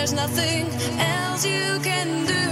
There's nothing else you can do.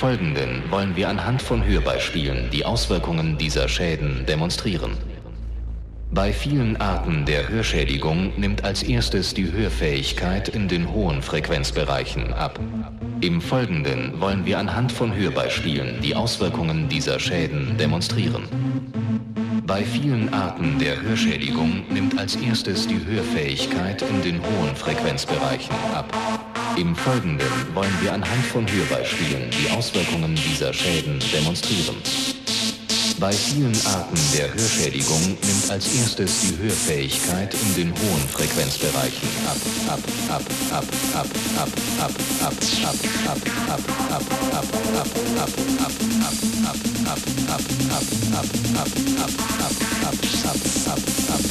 Folgenden wollen wir anhand von Hörbeispielen die Auswirkungen dieser Schäden demonstrieren. Bei vielen Arten der Hörschädigung nimmt als erstes die Hörfähigkeit in den hohen Frequenzbereichen ab. Im Folgenden wollen wir anhand von Hörbeispielen die Auswirkungen dieser Schäden demonstrieren. Bei vielen Arten der Hörschädigung nimmt als erstes die Hörfähigkeit in den hohen Frequenzbereichen ab. Im Folgenden wollen wir anhand von Hörbeispielen die Auswirkungen dieser Schäden demonstrieren. Bei vielen Arten der Hörschädigung nimmt als erstes die Hörfähigkeit in den hohen Frequenzbereichen ab, ab, ab, ab, ab, ab, ab, ab, ab, ab, ab, ab, ab, ab, ab, ab, ab, ab,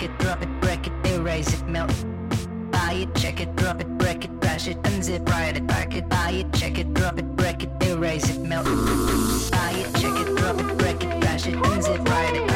check it, drop it, break it, erase it, melt. Buy it, check it, drop it, break it, crash it, unzip, write it, pack it. Buy it, check it, drop it, break it, erase it, melt. Buy it, check it, drop it, break it, crash it, unzip, write it.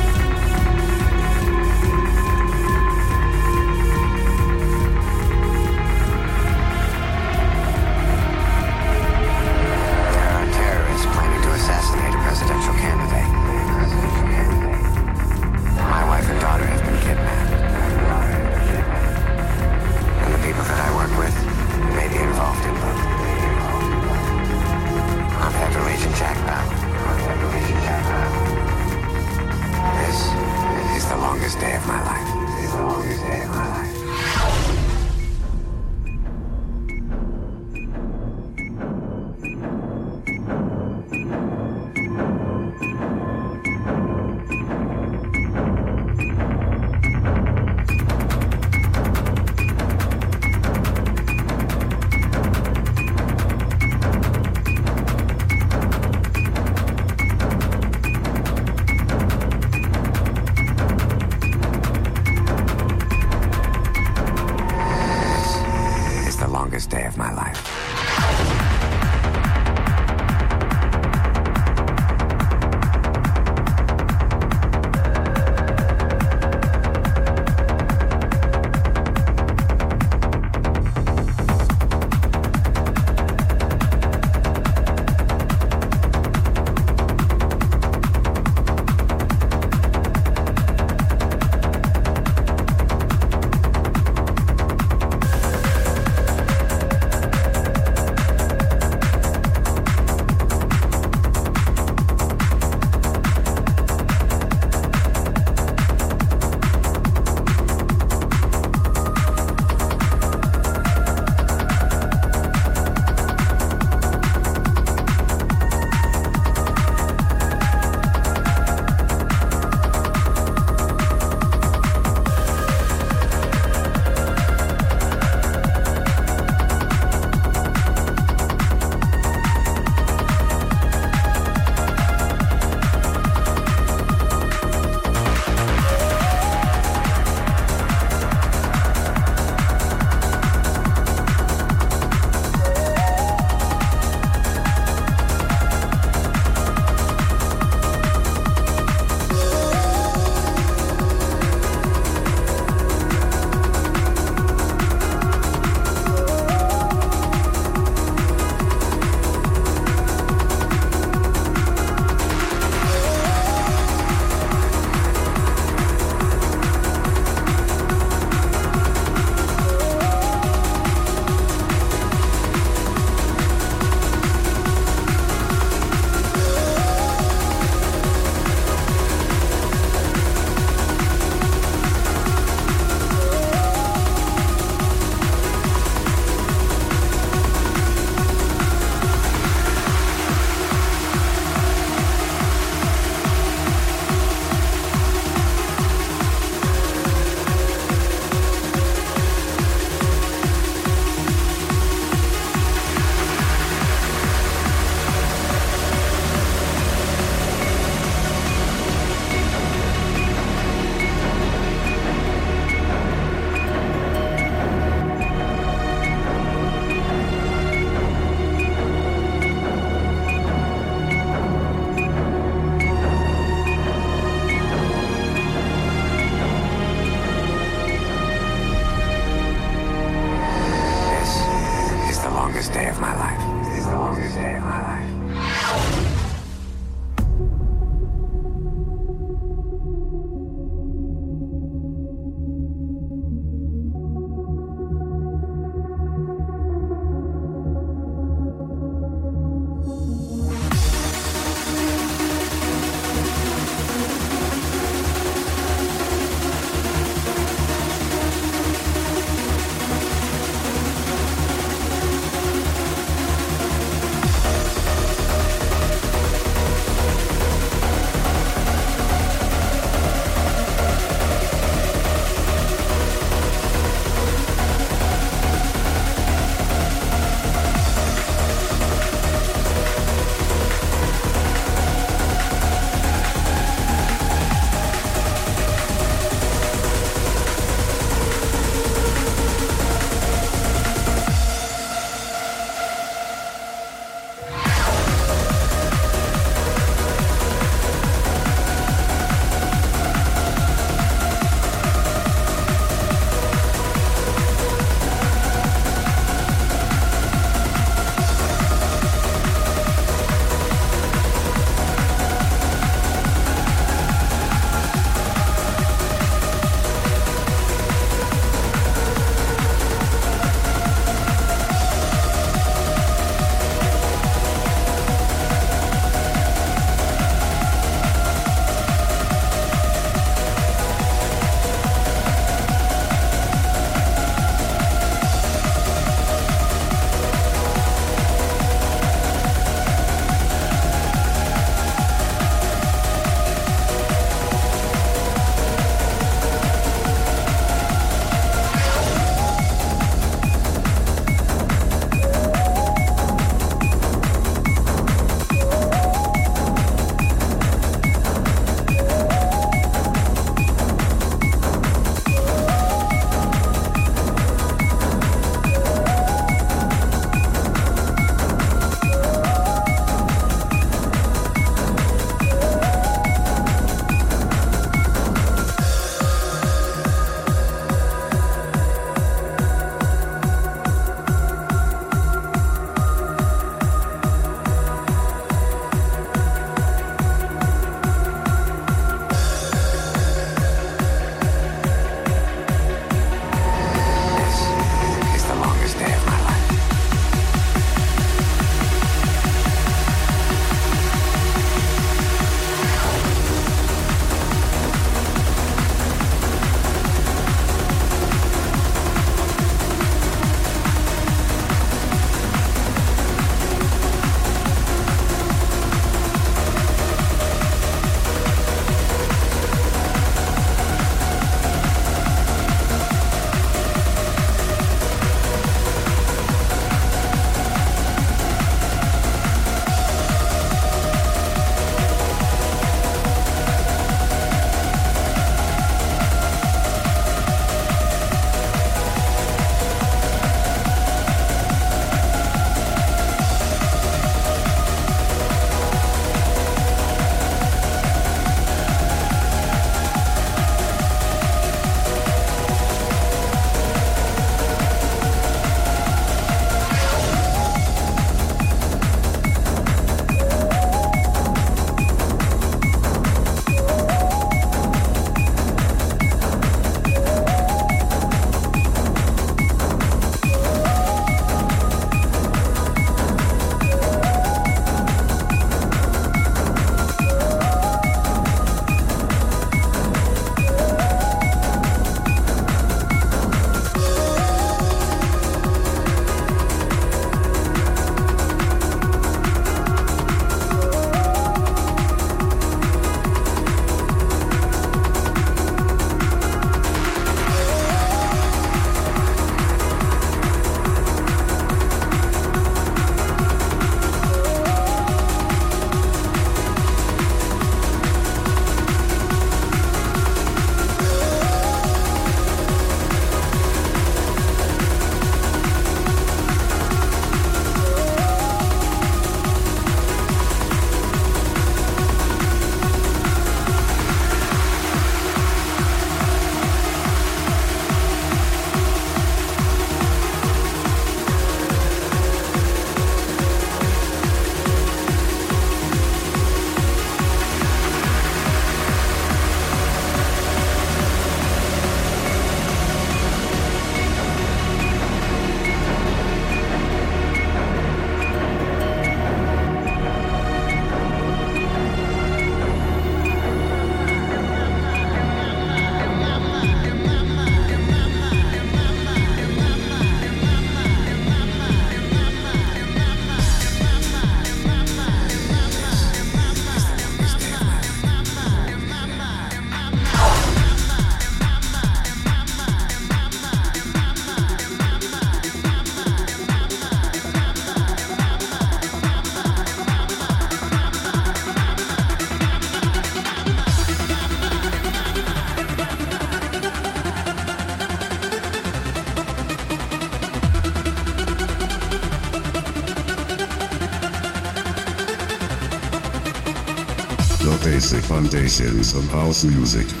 Foundations of house music.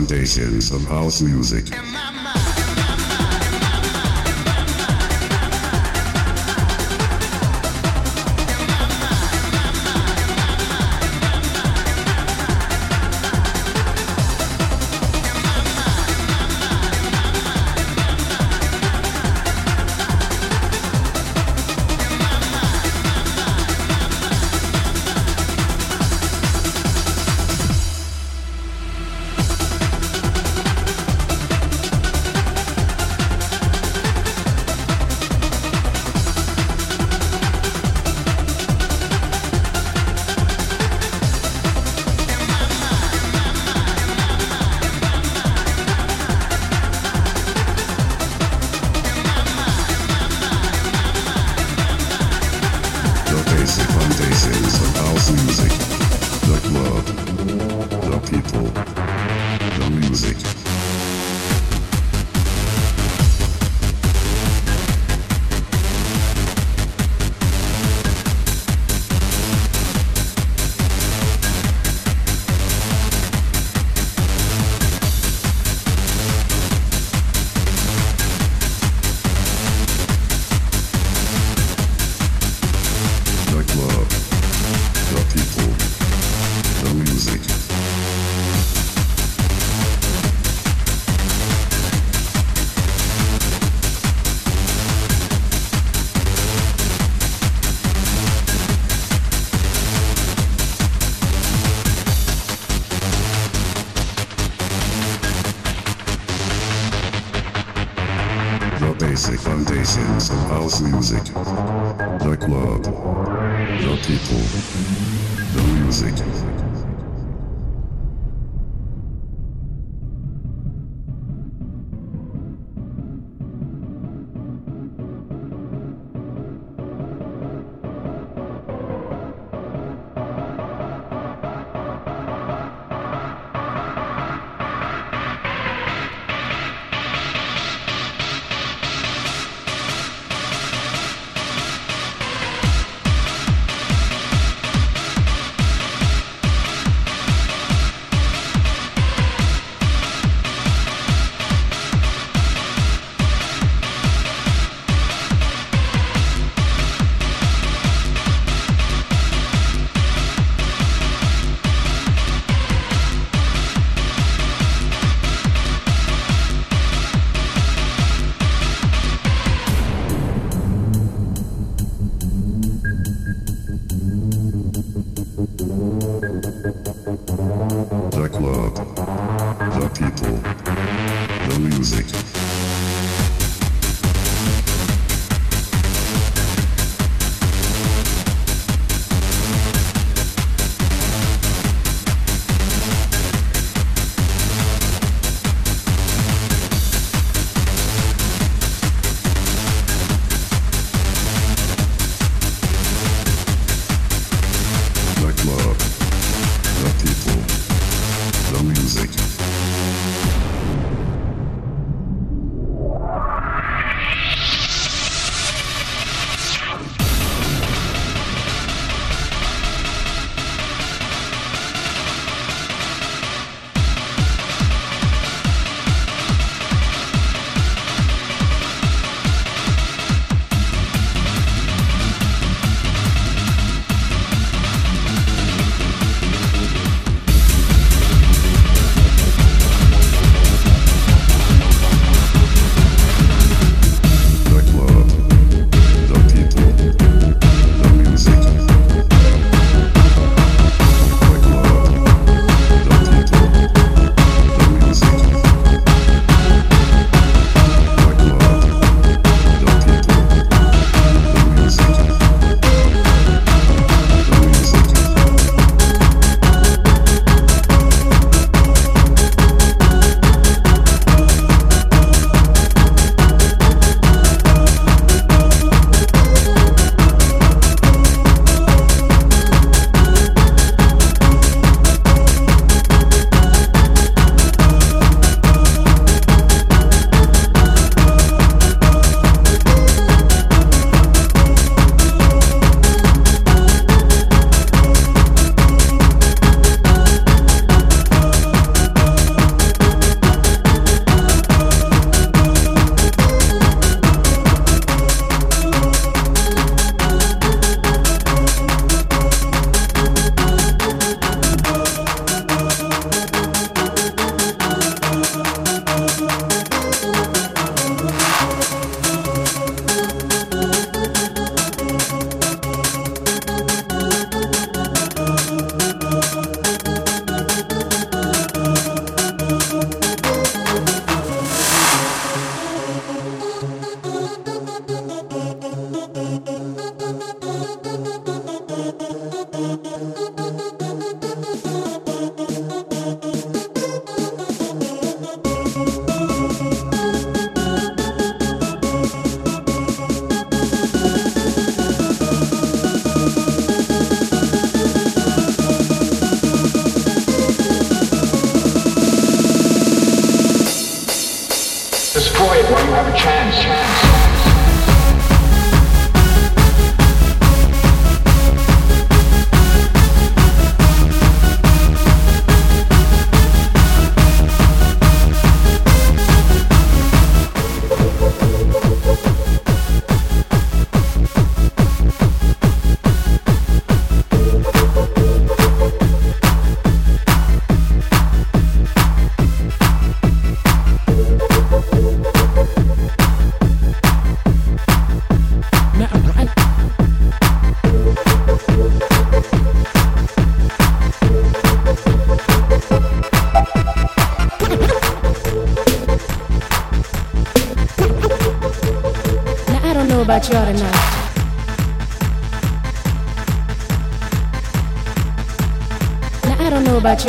Foundations of house music.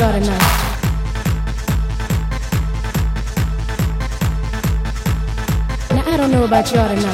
tonight. Now I don't know about y'all tonight.